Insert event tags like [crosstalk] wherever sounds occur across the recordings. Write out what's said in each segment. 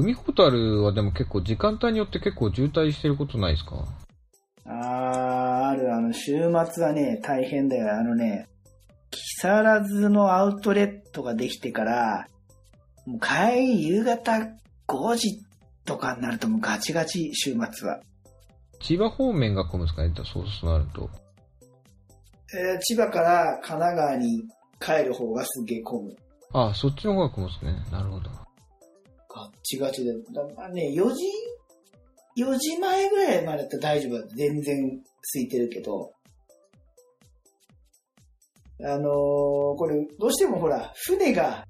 海ホタルはでも結構時間帯によって結構渋滞してることないですか？あー、ある、あの、週末はね、大変だよ。あのね、木更津のアウトレットができてから、もう帰り夕方5時とかになるともうガチガチ、週末は。千葉方面が混むんですかね？そうそうなると。えー千葉から神奈川に帰る方がすげえ混む。あ、そっちの方が混むんですね。なるほど。ガッチガチで。だまあね、4時、4時前ぐらいまでだったら大丈夫だ。全然空いてるけど。あのーこれ、どうしてもほら、船が、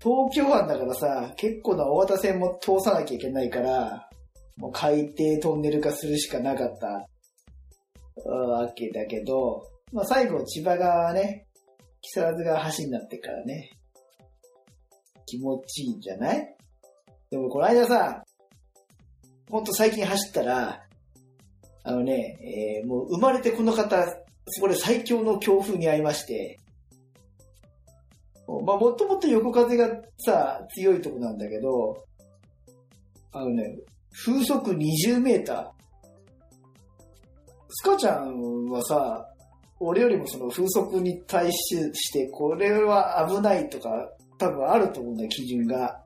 東京湾だからさ、結構な大型船も通さなきゃいけないから、もう海底トンネル化するしかなかったわけだけど、まあ最後千葉側ね、木更津が橋になってからね、気持ちいいんじゃない？でもこの間さ、ほんと最近走ったら、あのね、えーもう生まれてこの方、そこで最強の強風に遭いまして、まあもともと横風がさ、強いとこなんだけど、あのね、風速20メーター。スカちゃんはさ、俺よりもその風速に対して、これは危ないとか、多分あると思うんだよ、基準が。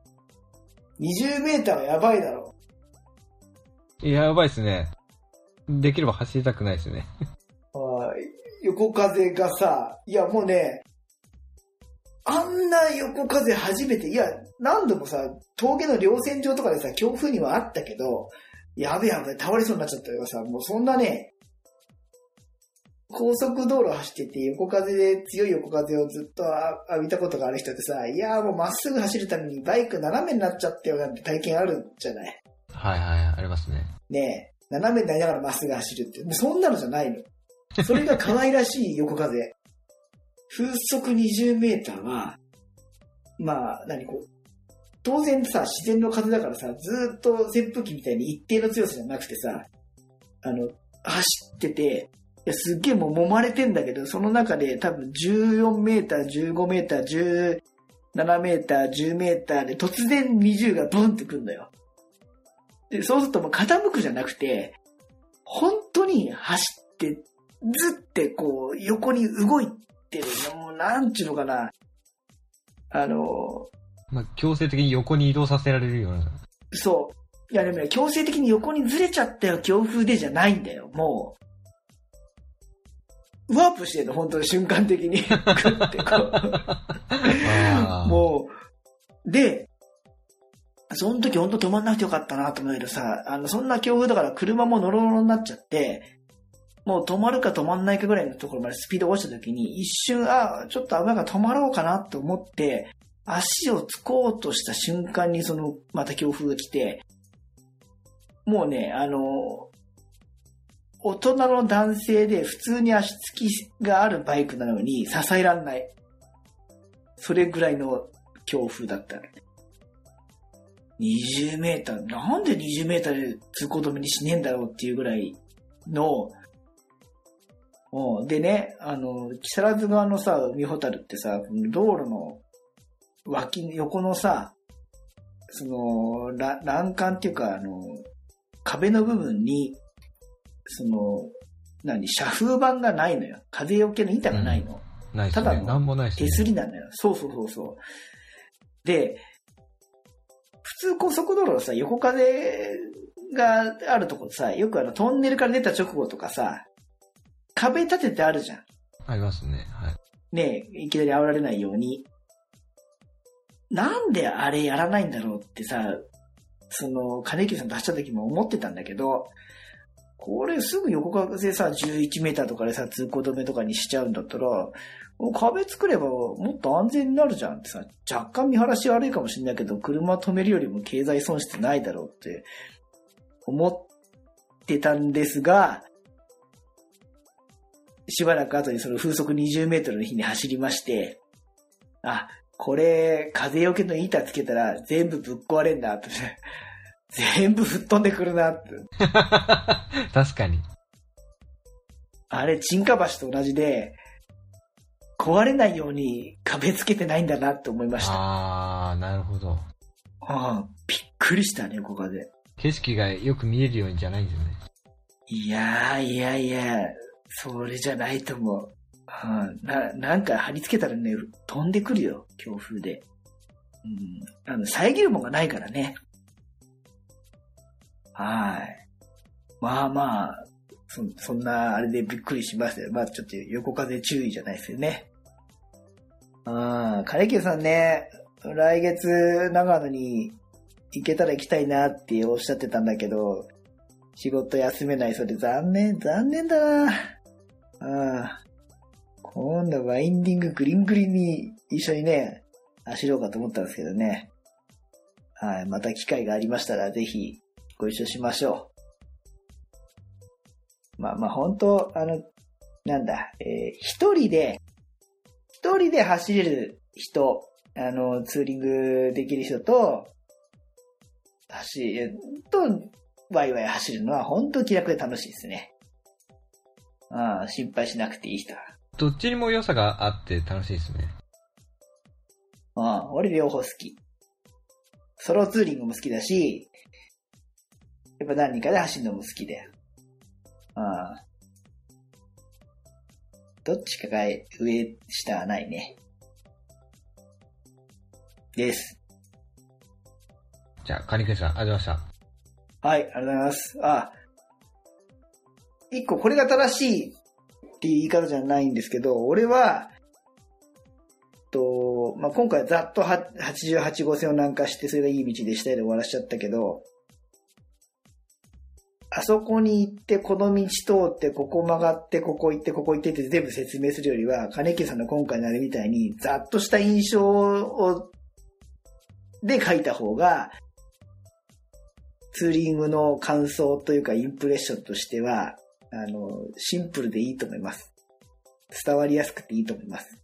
20メーターはやばいだろ。いや、やばいっすね。できれば走りたくないですね。はい横風がさ、いやもうね、あんな横風初めて、いや、何度もさ、峠の稜線上とかでさ、強風にはあったけど、やべやべ、倒れそうになっちゃったよさ、もうそんなね、高速道路走ってて横風で強い横風をずっとあ浴びたことがある人ってさ、いやもうまっすぐ走るためにバイク斜めになっちゃったよなんて体験あるじゃない？はいはい、ありますね。ねえ、斜めになりながらまっすぐ走るって、もうそんなのじゃないの。それが可愛らしい横風。風速20メーターは、まあ、何こう、当然さ、自然の風だからさ、ずーっと扇風機みたいに一定の強さじゃなくてさ、あの、走ってて、いや、すっげえもう揉まれてんだけど、その中で多分14メーター、15メーター、17メーター、10メーターで突然20がブンってくんだよ。で、そうするともう傾くじゃなくて、本当に走って、ずってこう、横に動いてるの。もう、なんちゅうのかな。あの、まあ、強制的に横に移動させられるような。そう。いやでもね、強制的に横にずれちゃったよ、強風でじゃないんだよ、もう。ワープしてるの、本当に瞬間的に。[laughs] グッてこあう。もう。で、その時本当止まんなくてよかったなと思うけどさ、あの、そんな強風だから車もノロノロになっちゃって、もう止まるか止まんないかぐらいのところまでスピードが落ちた時に、一瞬、あ、ちょっと危ないから止まろうかなと思って、足をつこうとした瞬間にその、また強風が来て、もうね、あの、大人の男性で普通に足つきがあるバイクなのに支えらんない。それぐらいの強風だった。20メーター、なんで20メーターで通行止めにしねえんだろうっていうぐらいの、うんでね、あの、木更津側のさ、海ホタルってさ、道路の脇、横のさ、その、欄干っていうか、あの、壁の部分に、その、何、遮風板がないのよ。風よけの板がないの。ないですね。ただの。手すりなんだよ。そうそうそうそう。で、普通高速道路のさ、横風があるとこさ、よくあのトンネルから出た直後とかさ、壁立ててあるじゃん。ありますね。はい。ねえ、いきなり煽られないように。なんであれやらないんだろうってさ、その、金木さん出した時も思ってたんだけど、これすぐ横風さ、11メーターとかでさ、通行止めとかにしちゃうんだったら、もう壁作ればもっと安全になるじゃんってさ、若干見晴らし悪いかもしれないけど、車止めるよりも経済損失ないだろうって思ってたんですが、しばらく後にその風速20メートルの日に走りまして、あ、これ、風よけの板つけたら全部ぶっ壊れんだって。全部吹っ飛んでくるなって。[laughs] 確かに。あれ、沈下橋と同じで、壊れないように壁つけてないんだなって思いました。あー、なるほど。ああ、びっくりしたね、横風。景色がよく見えるようにじゃないんですよね。いやー、いやいや、それじゃないと思う。はあ、な、なんか貼り付けたらね、飛んでくるよ、強風で。うん。あの、遮るもんがないからね。はい。まあまあ、そ、そんな、あれでびっくりしましたよ。まあちょっと横風注意じゃないですよね。ああ、カレキューさんね、来月、長野に行けたら行きたいなっておっしゃってたんだけど、仕事休めないそうで残念、残念だな。ああ。今度ワインディンググリングリに一緒にね、走ろうかと思ったんですけどね。はい。また機会がありましたらぜひご一緒しましょう。まあまあ本当、あの、なんだ、えー一人で、一人で走れる人、あの、ツーリングできる人と、走る、と、ワイワイ走るのは本当気楽で楽しいですね。ああ、心配しなくていい人は。どっちにも良さがあって楽しいですね。ああ、俺両方好き。ソロツーリングも好きだし、やっぱ何人かで走るのも好きだよ。ああ。どっちかが上、下はないね。です。じゃあ、カニクさん、ありがとうございましはい、ありがとうございます。あ、一個これが正しいっていう言い方じゃないんですけど、俺は、と、まあ、今回ざっとは88号線を南下して、それがいい道でしたいで終わらしちゃったけど、あそこに行って、この道通って、ここ曲がって、ここ行って、ここ行ってって全部説明するよりは、金木さんの今回のあれみたいに、ざっとした印象を、で書いた方が、ツーリングの感想というかインプレッションとしては、あの、シンプルでいいと思います。伝わりやすくていいと思います。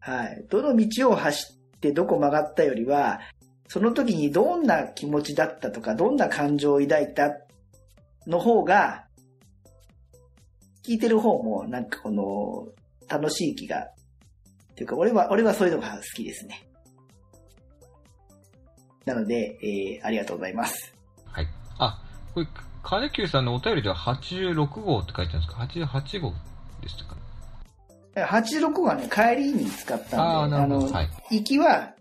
はい。どの道を走ってどこ曲がったよりは、その時にどんな気持ちだったとか、どんな感情を抱いたの方が、聞いてる方もなんかこの、楽しい気が、っていうか俺は、俺はそういうのが好きですね。なので、えー、ありがとうございます。た。はい。あ、これ、カネキューさんのお便りでは86号って書いてあるんですか ?88 号でしたか？ね86がね、帰りに使ったんで、ああ。の、はい。行きは、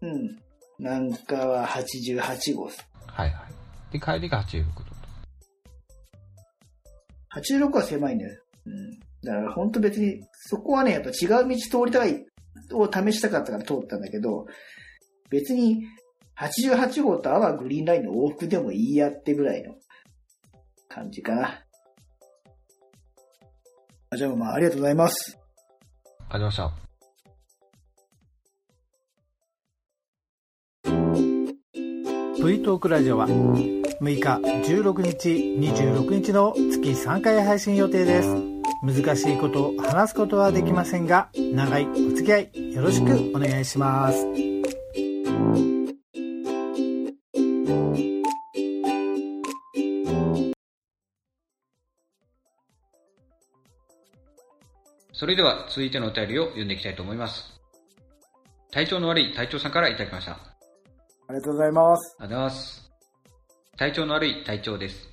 うん、なんかは88号です。はいはい。で、帰りが86度。86は狭いんだよ。うん。だから本当別に、そこはね、やっぱ違う道通りたいを試したかったから通ったんだけど、別に88号とアワーグリーンラインの往復でもいいやってぐらいの感じかな。あじゃあまあありがとうございます。ありがとうございまし V トークラジオは6日、16日、26日の月3回配信予定です。難しいことを話すことはできませんが、長いお付き合いよろしくお願いします。それでは続いてのお便りを読んでいきたいと思います。体調の悪い隊長さんからいただきました。あありがとうございます。りがとうございます。体調の悪い隊長です。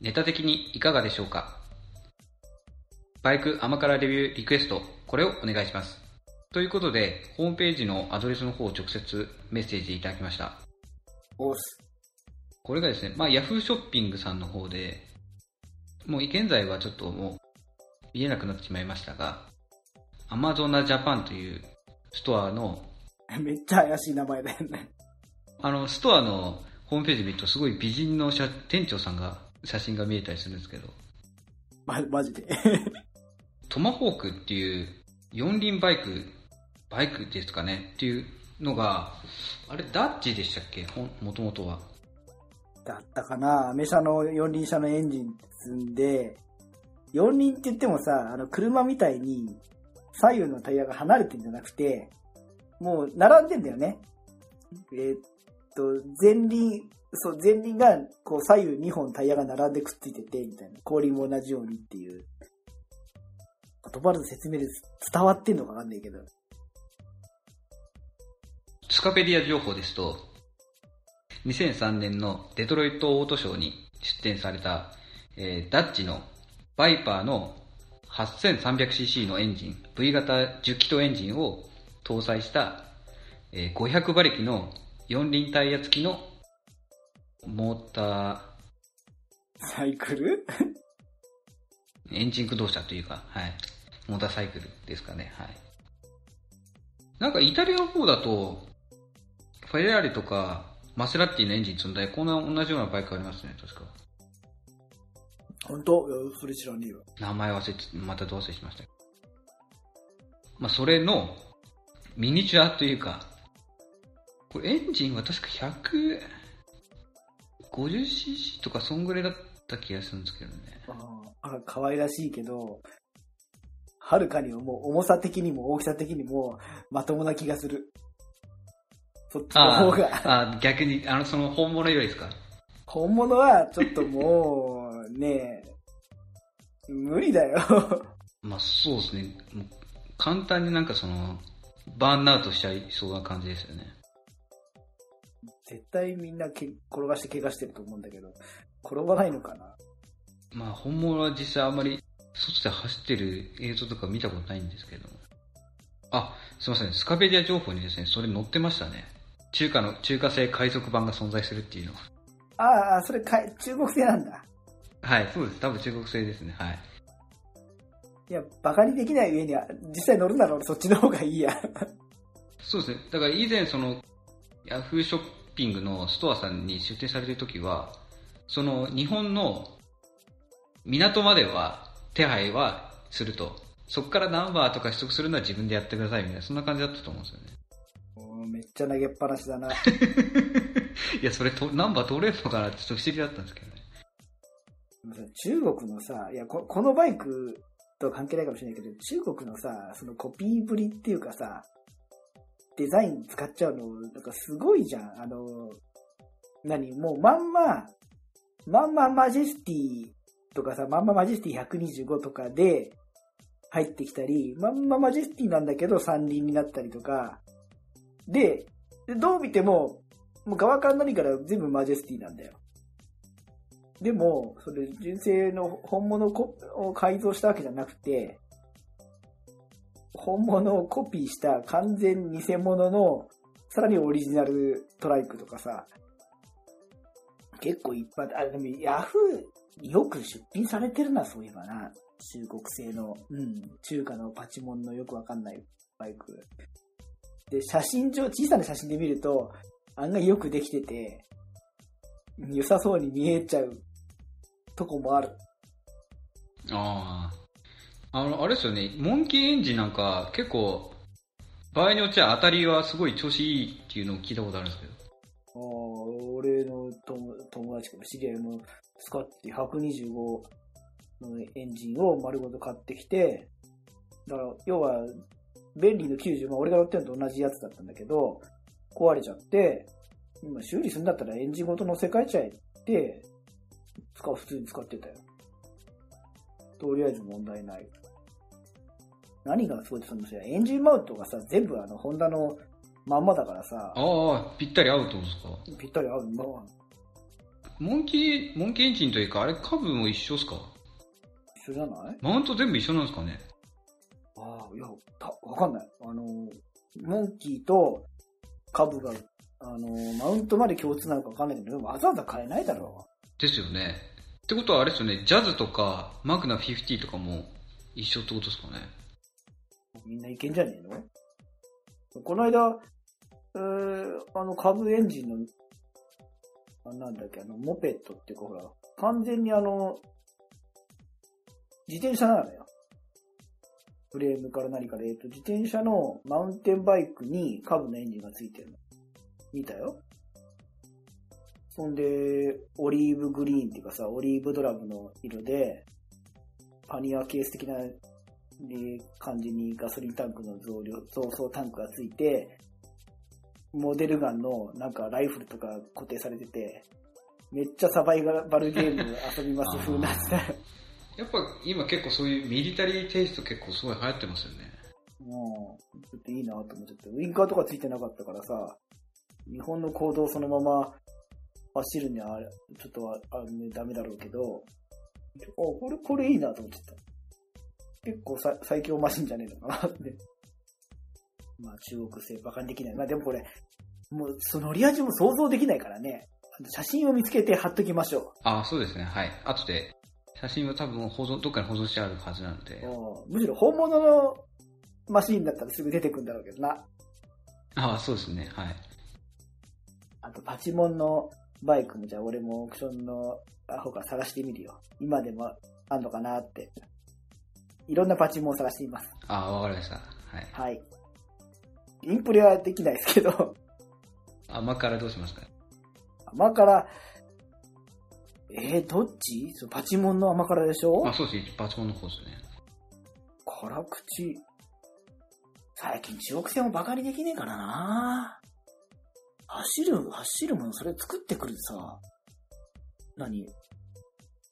ネタ的にいかがでしょうか？バイク甘辛レビューリクエスト、これをお願いします。ということで、ホームページのアドレスの方を直接メッセージいただきました。おっす。これがですね、まあ、ヤフーショッピングさんの方で、もう現在はちょっともう見えなくなってしまいましたが、アマゾナジャパンというストアの、[laughs] めっちゃ怪しい名前だよね。あの、ストアのホームページ見るとすごい美人の写店長さんが、写真が見えたりするんですけど、ま、マジで？トマホークっていう四輪バイク、バイクですかね？っていうのが、あれダッチでしたっけ？もともとは。だったかな？アメ車の四輪車のエンジン積んで、四輪って言ってもさ、あの、車みたいに左右のタイヤが離れてんじゃなくて、もう並んでんだよね。えーっと、前輪、そう、前輪が、こう、左右2本タイヤが並んでくっついてて、みたいな。後輪も同じようにっていう。言葉の説明で伝わってんのかわかんないけど。使カペディア情報ですと、2003年のデトロイトオートショーに出展された、えーダッチのバイパーの 8300cc のエンジン、V 型10気筒エンジンを搭載した、えー500馬力の4輪タイヤ付きのモーター、サイクル？[laughs] エンジン駆動車というか、はい。モーターサイクルですかね、はい。なんかイタリアの方だと、フェラーリとか、マセラティのエンジン積んだり、こんな同じようなバイクありますね、確か。本当？いやそれ知らねえよ。名前忘れて、またどうせしました。まあ、それの、ミニチュアというか、これエンジンは確か 150cc とかそんぐらいだった気がするんですけどね。ああ、可愛らしいけど、はるかにもう重さ的にも大きさ的にもまともな気がする。そっちの方が。ああ、逆に、あの、その本物よりですか？本物はちょっともう、ねえ、無理だよ。まあそうですね。簡単になんかその、バーンアウトしちゃいそうな感じですよね。絶対みんなけ転がして怪我してると思うんだけど、転ばないのかな？まあ本物は実際あんまり外で走ってる映像とか見たことないんですけど。あ、すいません。スカベディア情報にですね、それ載ってましたね。中華の、中華製海賊版が存在するっていうの。ああ、それかい中国製なんだ。はい、そうです。多分中国製ですね。はい。いや、バカにできない上には、実際乗るなら俺そっちの方がいいや。そうですね。だから以前その、ヤフーショッピングのストアさんに出店されてる時は、その日本の港までは手配はすると。そこからナンバーとか取得するのは自分でやってくださいみたいな、そんな感じだったと思うんですよね。めっちゃ投げっぱなしだな。[laughs] いや、それと、ナンバー取れるのかなってちょっと不思議だったんですけどね。中国のさ、いやこ、このバイクとは関係ないかもしれないけど、中国のさ、そのコピーぶりっていうかさ、デザイン使っちゃうの、なんかすごいじゃん。あの、何？もうまんま、まんまマジェスティとかさ、まんまマジェスティ125とかで入ってきたり、まんまマジェスティなんだけど三輪になったりとか、で、どう見ても、もう側から何から全部マジェスティなんだよ。でも、それ、純正の本物を改造したわけじゃなくて、本物をコピーした完全偽物の、さらにオリジナルトライクとかさ、結構いっぱい、あ、でもヤフーによく出品されてるな、そういえばな。中国製の、うん、中華のパチモンのよくわかんないバイク。で、写真上、小さな写真で見ると、案外よくできてて、良さそうに見えちゃうとこもある。ああ。あの、あれですよね、モンキーエンジンなんか結構、場合によっちゃ当たりはすごい調子いいっていうのを聞いたことあるんですけど。あー俺の友達かも知り合いも使って125のエンジンを丸ごと買ってきて、だから、要は、便利の90、まあ俺が乗ってるのと同じやつだったんだけど、壊れちゃって、今修理するんだったらエンジンごと乗せ替えちゃえって、使う、普通に使ってたよ。とりあえず問題ない。何がすごいってそのさエンジンマウントがさ、全部あの、ホンダのまんまだからさ、ああ、ぴったり合うってことですか？ぴったり合う、まあ、モンキー、モンキーエンジンというか、あれカブも一緒ですか？一緒じゃない？マウント全部一緒なんですかね？ああ、いや、た、わかんない。あの、モンキーとカブが、あの、マウントまで共通なのかわかんないけど、わざわざ変えないだろですよね。ってことはあれですよね、ジャズとか、マグナ50とかも一緒ってことですかね？みんないけんじゃねえの？この間、えー、あの、カブエンジンの、あなんだっけ、あの、モペットっていうかほら、完全にあの、自転車なのよ。フレームから何から、えっ、と、自転車のマウンテンバイクにカブのエンジンがついてるの。見たよ？そんで、オリーブグリーンっていうかさ、オリーブドラムの色で、パニアケース的なで感じにガソリンタンクの増量、増装タンクがついて、モデルガンのなんかライフルとか固定されてて、めっちゃサバイバルゲーム遊びます風なやっぱ今結構そういうミリタリーテイスト結構すごい流行ってますよね。もう、ちょっといいなと思っちゃって。ウインカーとかついてなかったからさ、日本の行動をそのまま走るにはあれ、ちょっとああ、ね、ダメだろうけど、あ、これ、これいいなと思ってた。結構さ最強マシンじゃねえのかなって。[laughs] まあ中国製バカにできない。まあでもこれ、もうその乗り味も想像できないからね。写真を見つけて貼っときましょあ、そうですね。はい。後で、写真は多分保存、どっかに保存してあるはずなのでむしろ本物のマシンだったらすぐ出てくんだろうけどな。あそうですね。はい。あとパチモンのバイクもじゃあ俺もオークションのアホから探してみるよ。今でもあんのかなって。いろんなパチモンを探しています。あわかりました。はい。はい。インプレはできないですけど、甘からどうしますか？甘辛、えー、どっち？そうパチモンの甘辛でしょ？あ、そうですね。パチモンの方ですね。辛口。最近中国製もバカにできねえからな走る、走るものそれ作ってくるさ、何？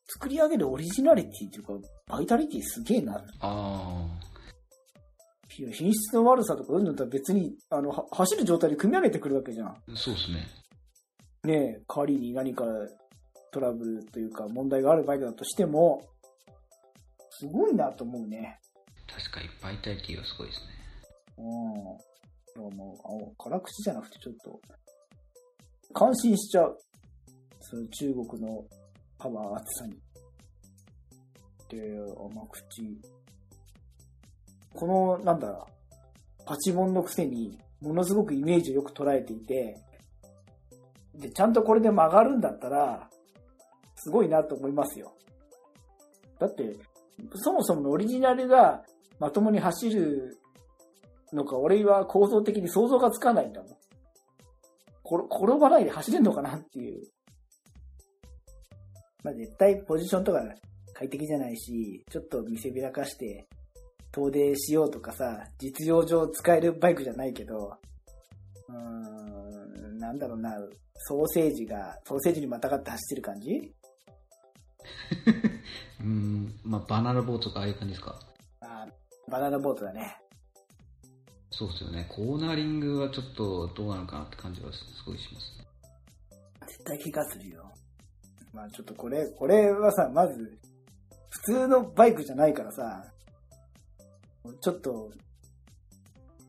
作り上げるオリジナリティっていうか、バイタリティすげえな。あいや品質の悪さとかうんぬんとは別に、あの、は走る状態で組み上げてくるわけじゃん。あ、そうですね。ねえ、仮に何かトラブルというか問題があるバイクだとしても、すごいなと思うね。確かに、バイタリティがすごいですね。うん。いやもう、あ辛口じゃなくてちょっと、感心しちゃう。その中国のパワー厚さに。で、甘口。この、なんだろう、パチモンのくせに、ものすごくイメージをよく捉えていて、で、ちゃんとこれで曲がるんだったら、すごいなと思いますよ。だって、そもそもオリジナルがまともに走るのか、俺は構造的に想像がつかないんだもん。転ばないで走れんのかなっていう。まあ、絶対ポジションとか快適じゃないし、ちょっと見せびらかして、遠出しようとかさ、実用上使えるバイクじゃないけど、うーん、なんだろうな、ソーセージが、ソーセージにまたがって走ってる感じ？[laughs] うーん、まあ、バナナボートとかああいう感じですか？あーバナナボートだね。そうですよね。コーナーリングはちょっとどうなのかなって感じはすごいしますね。絶対怪我するよ。まあちょっとこれ、これはさ、まず、普通のバイクじゃないからさ、ちょっと、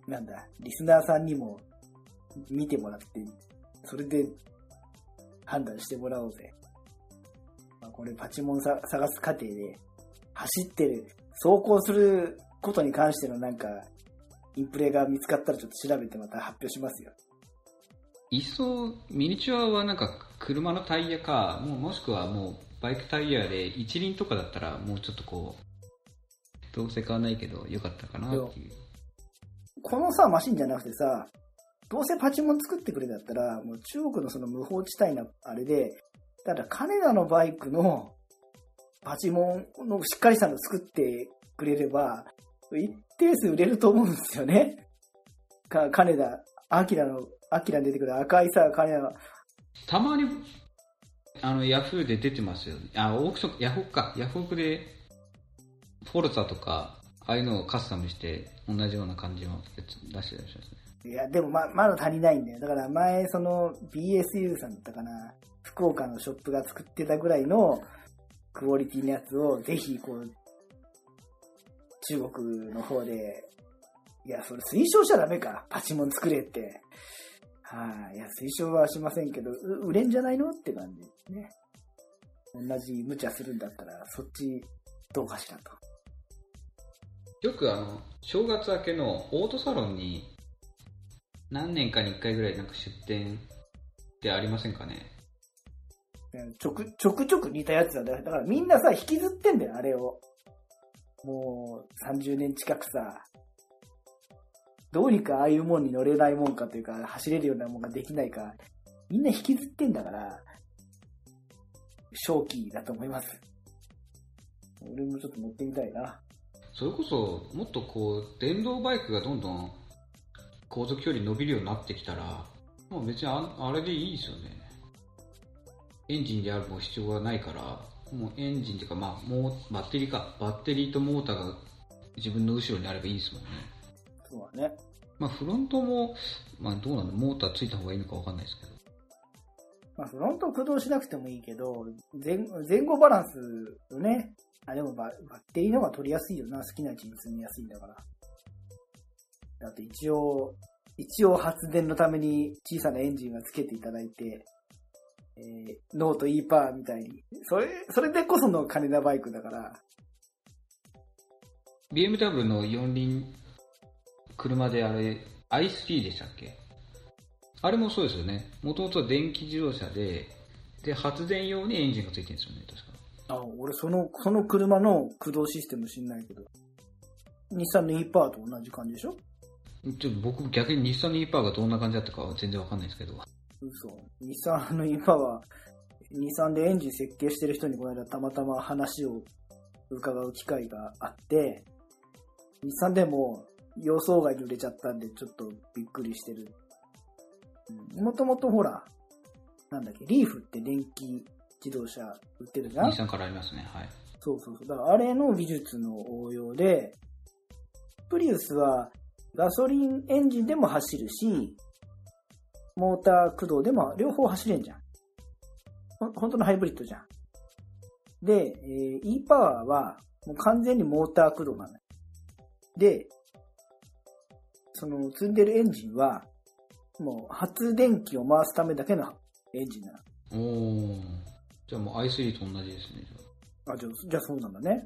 なんだ、リスナーさんにも見てもらって、それで判断してもらおうぜ。まあ、これパチモンさ探す過程で、走ってる、走行することに関してのなんか、インプレが見つかったらちょっと調べてまた発表しますよ。いっそ、ミニチュアはなんか車のタイヤか、もうもしくはもうバイクタイヤで一輪とかだったらもうちょっとこう、どうせ買わないけどよかったかなっていう。このさ、マシンじゃなくてさ、どうせパチモン作ってくれだったら、もう中国のその無法地帯なあれで、ただ金田のバイクのパチモンのしっかりしたの作ってくれれば、一定数売れると思うんですよね。か、金田、アキラの、アキラに出てくる赤いさ、金田、たまに、あの、ヤフーで出てますよね。あ、オークション、ヤフオクか。ヤフオクで、フォルツァとか、ああいうのをカスタムして、同じような感じのやつ出してらっしゃいますね。いや、でもま、まだ足りないんだよ。だから前、その BSU さんだったかな、福岡のショップが作ってたぐらいのクオリティのやつを、ぜひ、こう、中国の方で、いや、それ推奨しちゃダメか。パチモン作れって。はい、いや、推奨はしませんけど、う売れんじゃないのって感じですね。同じ無茶するんだったら、そっち、どうかしらと。よくあの、正月明けのオートサロンに、何年かに1回ぐらいなんか出店ってありませんかね？ちょく、ちょくちょく似たやつなんだよ。だからみんなさ、引きずってんだよ、あれを。もう、30年近くさ、どうにかああいうもんに乗れないもんかというか、走れるようなもんができないか、みんな引きずってんだから、正気だと思います。俺もちょっと乗ってみたいな。それこそ、もっとこう、電動バイクがどんどん航続距離伸びるようになってきたら、もう別にあれでいいですよね。エンジンであるも必要がないから、もうエンジンっていうか、まあ、もうバッテリーか。バッテリーとモーターが自分の後ろにあればいいですもんね。そうだね。まあ、フロントも、まあ、どうなんだ、モーターついた方がいいのかわかんないですけど。まあ、フロント駆動しなくてもいいけど、前前後バランスをね、あ、でもババッテリーの方が取りやすいよな。好きな位置に積みやすいんだから。だって一応、一応発電のために小さなエンジンがつけていただいて、えー、ノート E パーみたいに。それ、それでこその金田バイクだから、BMW の四輪車であれ、i3 でしたっけ？あれもそうですよね。もともとは電気自動車で、で、発電用にエンジンがついてるんですよね、確か。あ、俺その、その車の駆動システム知んないけど、日産の E パーと同じ感じでしょ？ちょっと僕逆に日産の e パーがどんな感じだったかは全然わかんないですけど。嘘。日産の E パーは、日産でエンジン設計してる人にこの間たまたま話を伺う機会があって、日産でも予想外に売れちゃったんでちょっとびっくりしてる。もともとほら、なんだっけ、リーフって電気自動車売ってるじゃん？日産からありますね、はい。そうそうそう。だからあれの技術の応用で、プリウスはガソリンエンジンでも走るし、モーター駆動でも両方走れんじゃん。ほん本当のハイブリッドじゃん。で、えー e パワーはもう完全にモーター駆動なのよ。で、その積んでるエンジンは、もう発電機を回すためだけのエンジンなの。おー。じゃあもう i3 と同じですね、じゃあ、じゃあ、じゃあそうなんだね。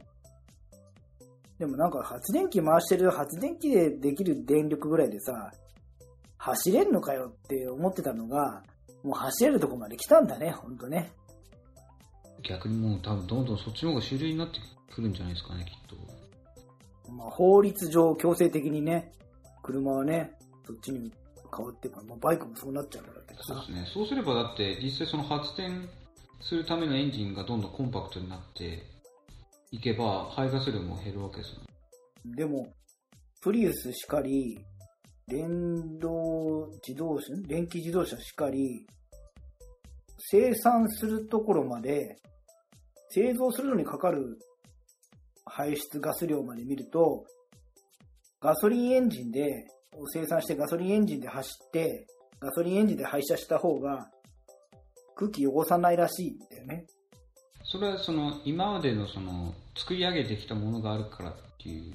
でもなんか発電機回してる発電機でできる電力ぐらいでさ、走れんのかよって思ってたのが、もう走れるとこまで来たんだね、ほんとね。あ逆にもう多分どんどんそっちの方が主流になってくるんじゃないですかね、きっと。まあ、法律上強制的にね、車はね、そっちに変わってか、まあ、バイクもそうなっちゃうからけどさそうで。すね。そうすればだって実際その発電するためのエンジンがどんどんコンパクトになっていけば排ガス量も減るわけですよね。でも、プリウスしかり、電動自動車、電気自動車しかり、生産するところまで、製造するのにかかる排出ガス量まで見ると、ガソリンエンジンで、生産してガソリンエンジンで走って、ガソリンエンジンで排射した方が、空気汚さないらしいんだよね。それはその今までのその作り上げてきたものがあるからっていう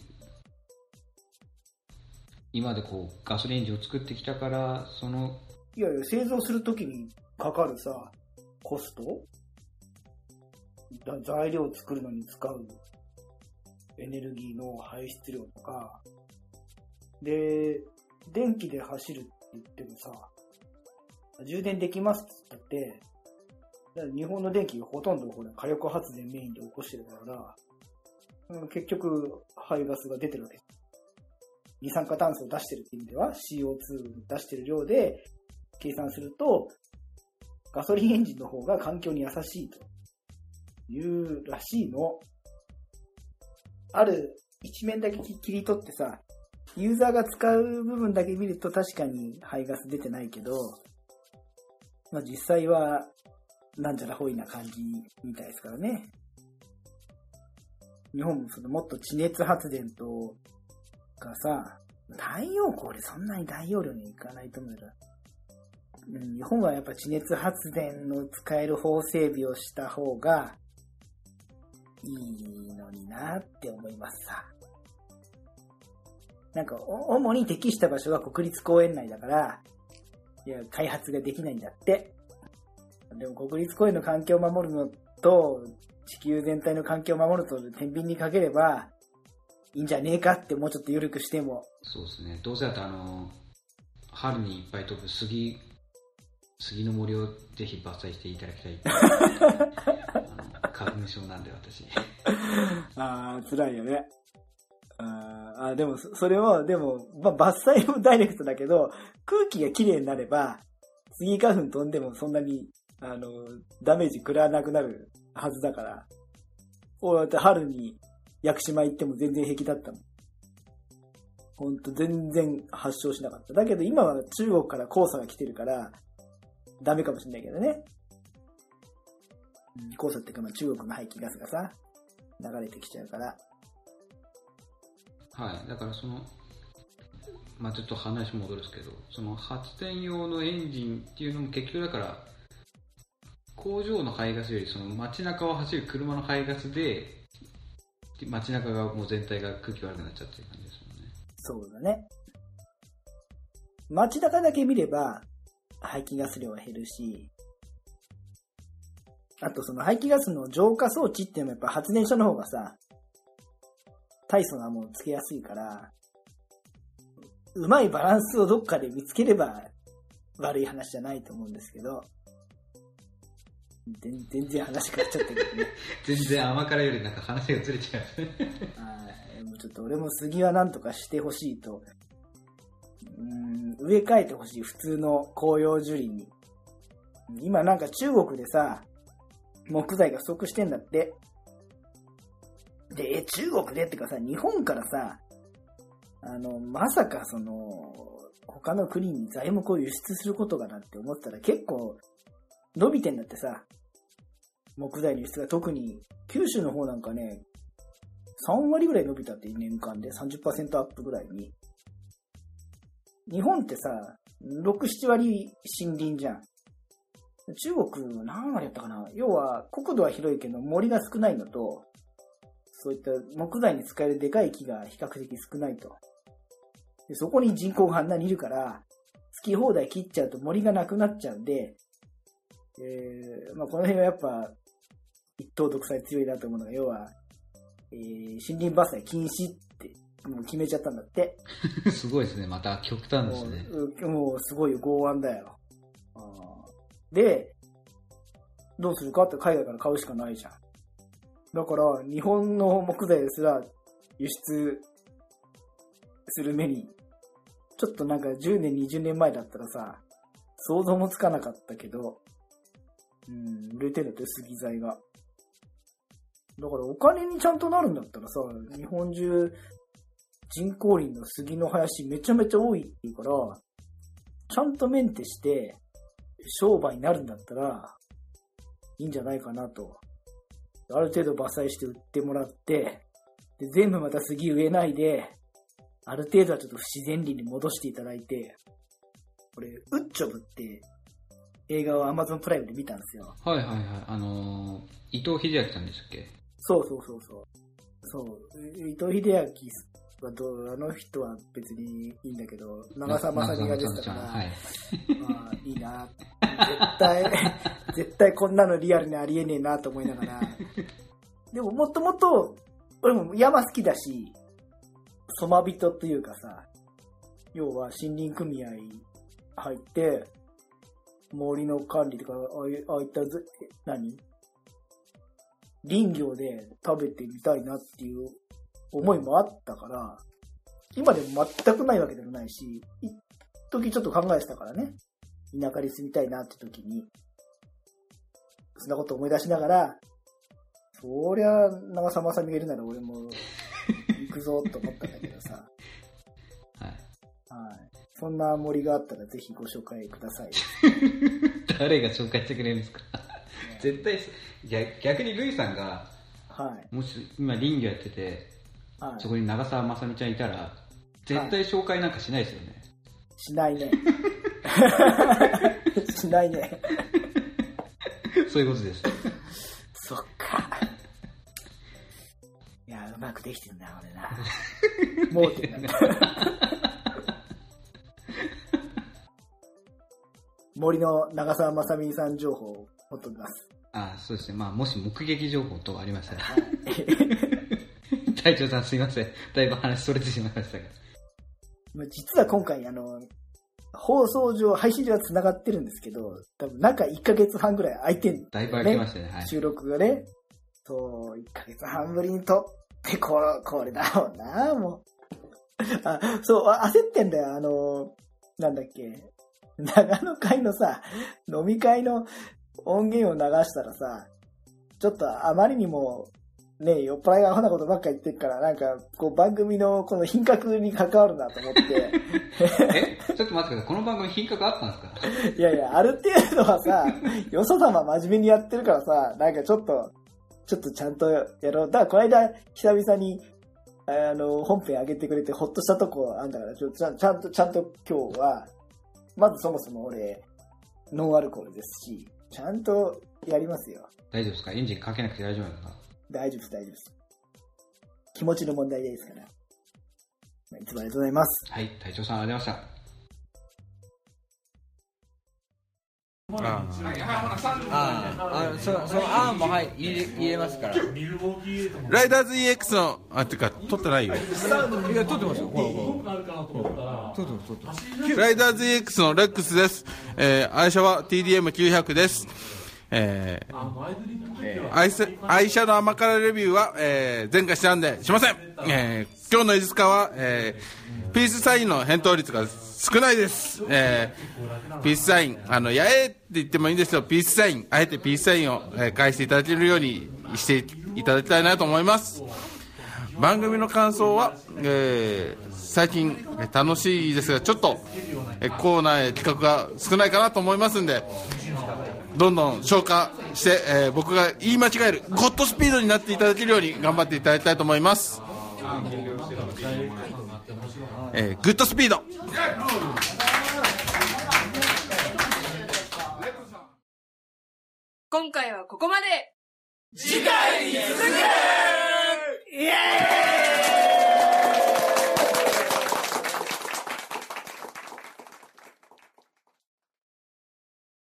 今までこうガソリンエンジンを作ってきたからそのいやいや、製造するときにかかるさ、コスト？だ材料を作るのに使うエネルギーの排出量とか、で、電気で走るって言ってもさ、充電できますって言ったって、日本の電気がほとんどほら火力発電メインで起こしてるから、うん結局排ガスが出てるわけ。二酸化炭素を出してるって意味では CO2 を出してる量で計算すると、ガソリンエンジンの方が環境に優しいというらしいの。ある一面だけ切り取ってさ、ユーザーが使う部分だけ見ると確かに排ガス出てないけど、まあ実際はなんちゃらほいな感じみたいですからね。日本もそのもっと地熱発電とかさ、太陽光でそんなに大容量にいかないと思うけど、うん日本はやっぱ地熱発電の使える法整備をした方がいいのになって思いますさ。なんか、お主に適した場所は国立公園内だから、いや、開発ができないんだって。でも国立公園の環境を守るのと、地球全体の環境を守ると天秤にかければ、いいんじゃねえかってもうちょっと緩くしても。そうですねどうせだとあの春にいっぱい飛ぶ杉杉の森をぜひ伐採していただきたい [laughs] 花粉症なんで私 [laughs] ああ、辛いよね。あーあー、でも、そそれを、でも、まあ、伐採もダイレクトだけど、空気がきれいになれば、スギ花粉飛んでもそんなに、あの、ダメージ食らわなくなるはずだから。おだって春に屋久島行っても全然平気だったもん。ほんと全然発症しなかった。だけど今は中国から黄砂が来てるから、ダメかもしれないけどね。うん黄砂ってかまあ中国の排気ガスがさ、流れてきちゃうから。はいだからそのまあちょっと話戻るんですけど、その発電用のエンジンっていうのも結局だから、工場の排ガスよりその街中を走る車の排ガスで、街中がもう全体が空気悪くなっちゃってる感じですもんね。そうだね。街中だけ見れば、排気ガス量は減るし、あとその排気ガスの浄化装置っていうのもやっぱ発電所の方がさ、体素がもうつけやすいから、うまいバランスをどっかで見つければ悪い話じゃないと思うんですけど、全全然話変わっちゃったけどね。[laughs] 全然甘辛よりなんか話がずれちゃう。[laughs] はい。もうちょっと俺も杉はなんとかしてほしいと。うーん、植え替えてほしい、普通の紅葉樹林に。今なんか中国でさ、木材が不足してんだって。で、え、中国でってかさ、日本からさ、あの、まさかその、他の国に材木を輸出することがなって思ったら結構伸びてんだってさ。木材の輸出が特に九州の方なんかね、3割ぐらい伸びたって年間で30%アップぐらいに。日本ってさ、6、7割森林じゃん。中国何割やったかな要は国土は広いけど森が少ないのと、そういった木材に使えるでかい木が比較的少ないと。でそこに人口があんなにいるから、好き放題切っちゃうと森がなくなっちゃうんで、えーまあ、この辺はやっぱ一党独裁強いなと思うのが、要は、えー森林伐採禁止ってもう決めちゃったんだって。[laughs] すごいですね。また極端ですね。もううもうすごい剛腕だよ。で、どうするかって海外から買うしかないじゃん。だから、日本の木材ですら輸出する目に、ちょっとなんか10年、20年前だったらさ、想像もつかなかったけど、うん、売れてるって杉材が。だからお金にちゃんとなるんだったらさ、日本中人工林の杉の林めちゃめちゃ多いっていうから、ちゃんとメンテして商売になるんだったらいいんじゃないかなと。ある程度伐採して売ってもらって、で全部また杉植えないで、ある程度はちょっと不自然林に戻していただいて、これ、ウッチョブって映画を Amazon プライムで見たんですよ。はいはいはい。あのー、伊藤英明さんでしたっけ？そうそうそうそう。そう。伊藤英明はどう、あの人は別にいいんだけど、長澤まさみが出てたから、はい。まあいいな。絶対、絶対こんなのリアルにありえねえなと思いながら。[laughs] でももっともっと、俺も山好きだし、ソマ人というかさ、要は森林組合入って、森の管理とか、ああいった何？林業で食べてみたいなっていう思いもあったから、今でも全くないわけでもないし、一時ちょっと考えてたからね。田舎に住みたいなって時に、そんなこと思い出しながら、そりゃ、長澤まさみがいるなら俺も行くぞと思ったんだけどさ。はい。はい。そんな森があったらぜひご紹介ください。[laughs] 誰が紹介してくれるんですか？絶対す逆逆にルイさんがはい。もし今林業やっててはいそ。こに長澤まさみちゃんいたら絶対紹介なんかしないですよね、しないね。しないね。[laughs] [laughs] そういうことです [laughs] そっか。いや、うまくできてるな、俺な。盲点なんだ。[laughs] 森の長澤まさみさん情報を持っております。あそうですねまあもし目撃情報等ありましたらはい。隊長さんすいませんだいぶ話それてしまいましたがまあ実は今回、あの、放送上、配信上は繋がってるんですけど、多分中1ヶ月半ぐらい空いてんだいぶ空きましたねはい収録がね。そう、1ヶ月半ぶりに撮って、これ、これだろうな、もう。あ、そう、あ焦ってんだよ、あの、なんだっけ。長野会のさ、飲み会の音源を流したらさ、ちょっとあまりにも、ね、酔っ払いがアホなことばっか言ってるから、なんか、こう番組のこの品格に関わるなと思って、[laughs] え？ちょっと待ってください。この番組品格あったんですか？いやいや、ある程度はさ、よそ様真面目にやってるからさ、なんかちょっと、ちょっとちゃんとやろう。だからこの間、久々に、あの、本編上げてくれてほっとしたとこあんだから、ちょちゃんちゃんと、ちゃんと今日は、まずそもそも俺、ノンアルコールですし、ちゃんとやりますよ。大丈夫ですか？エンジンかけなくて大丈夫ですか？大丈夫です、大丈夫です。気持ちの問題ですから。まあいつもありがとうございます。はい、隊長さんありがとうございました。あああそそのあんもはい入れ入れますからいライダーズ EX の、あ、てか、撮ってないよ。や撮ってますよほらほら撮ってます撮ってますライダーズ EX のレックスです。えー愛車は TDM900 です。えー愛車愛車の甘辛レビューは、えー前回したんでしません。えー今日の飯塚は、えーピースサインの返答率が少ないです。えーピースサイン、あの、やえって言ってもいいんですけど、ピースサイン、あえてピースサインを、えー返していただけるようにしていただきたいなと思います。番組の感想は、えー最近えー楽しいですがちょっとえーコーナーや企画が少ないかなと思いますんでどんどん消化して、えー、僕が言い間違えるゴッドスピードになっていただけるように頑張っていただきたいと思います、えー、グッドスピード。今回はここまで。次回に続くイエーイ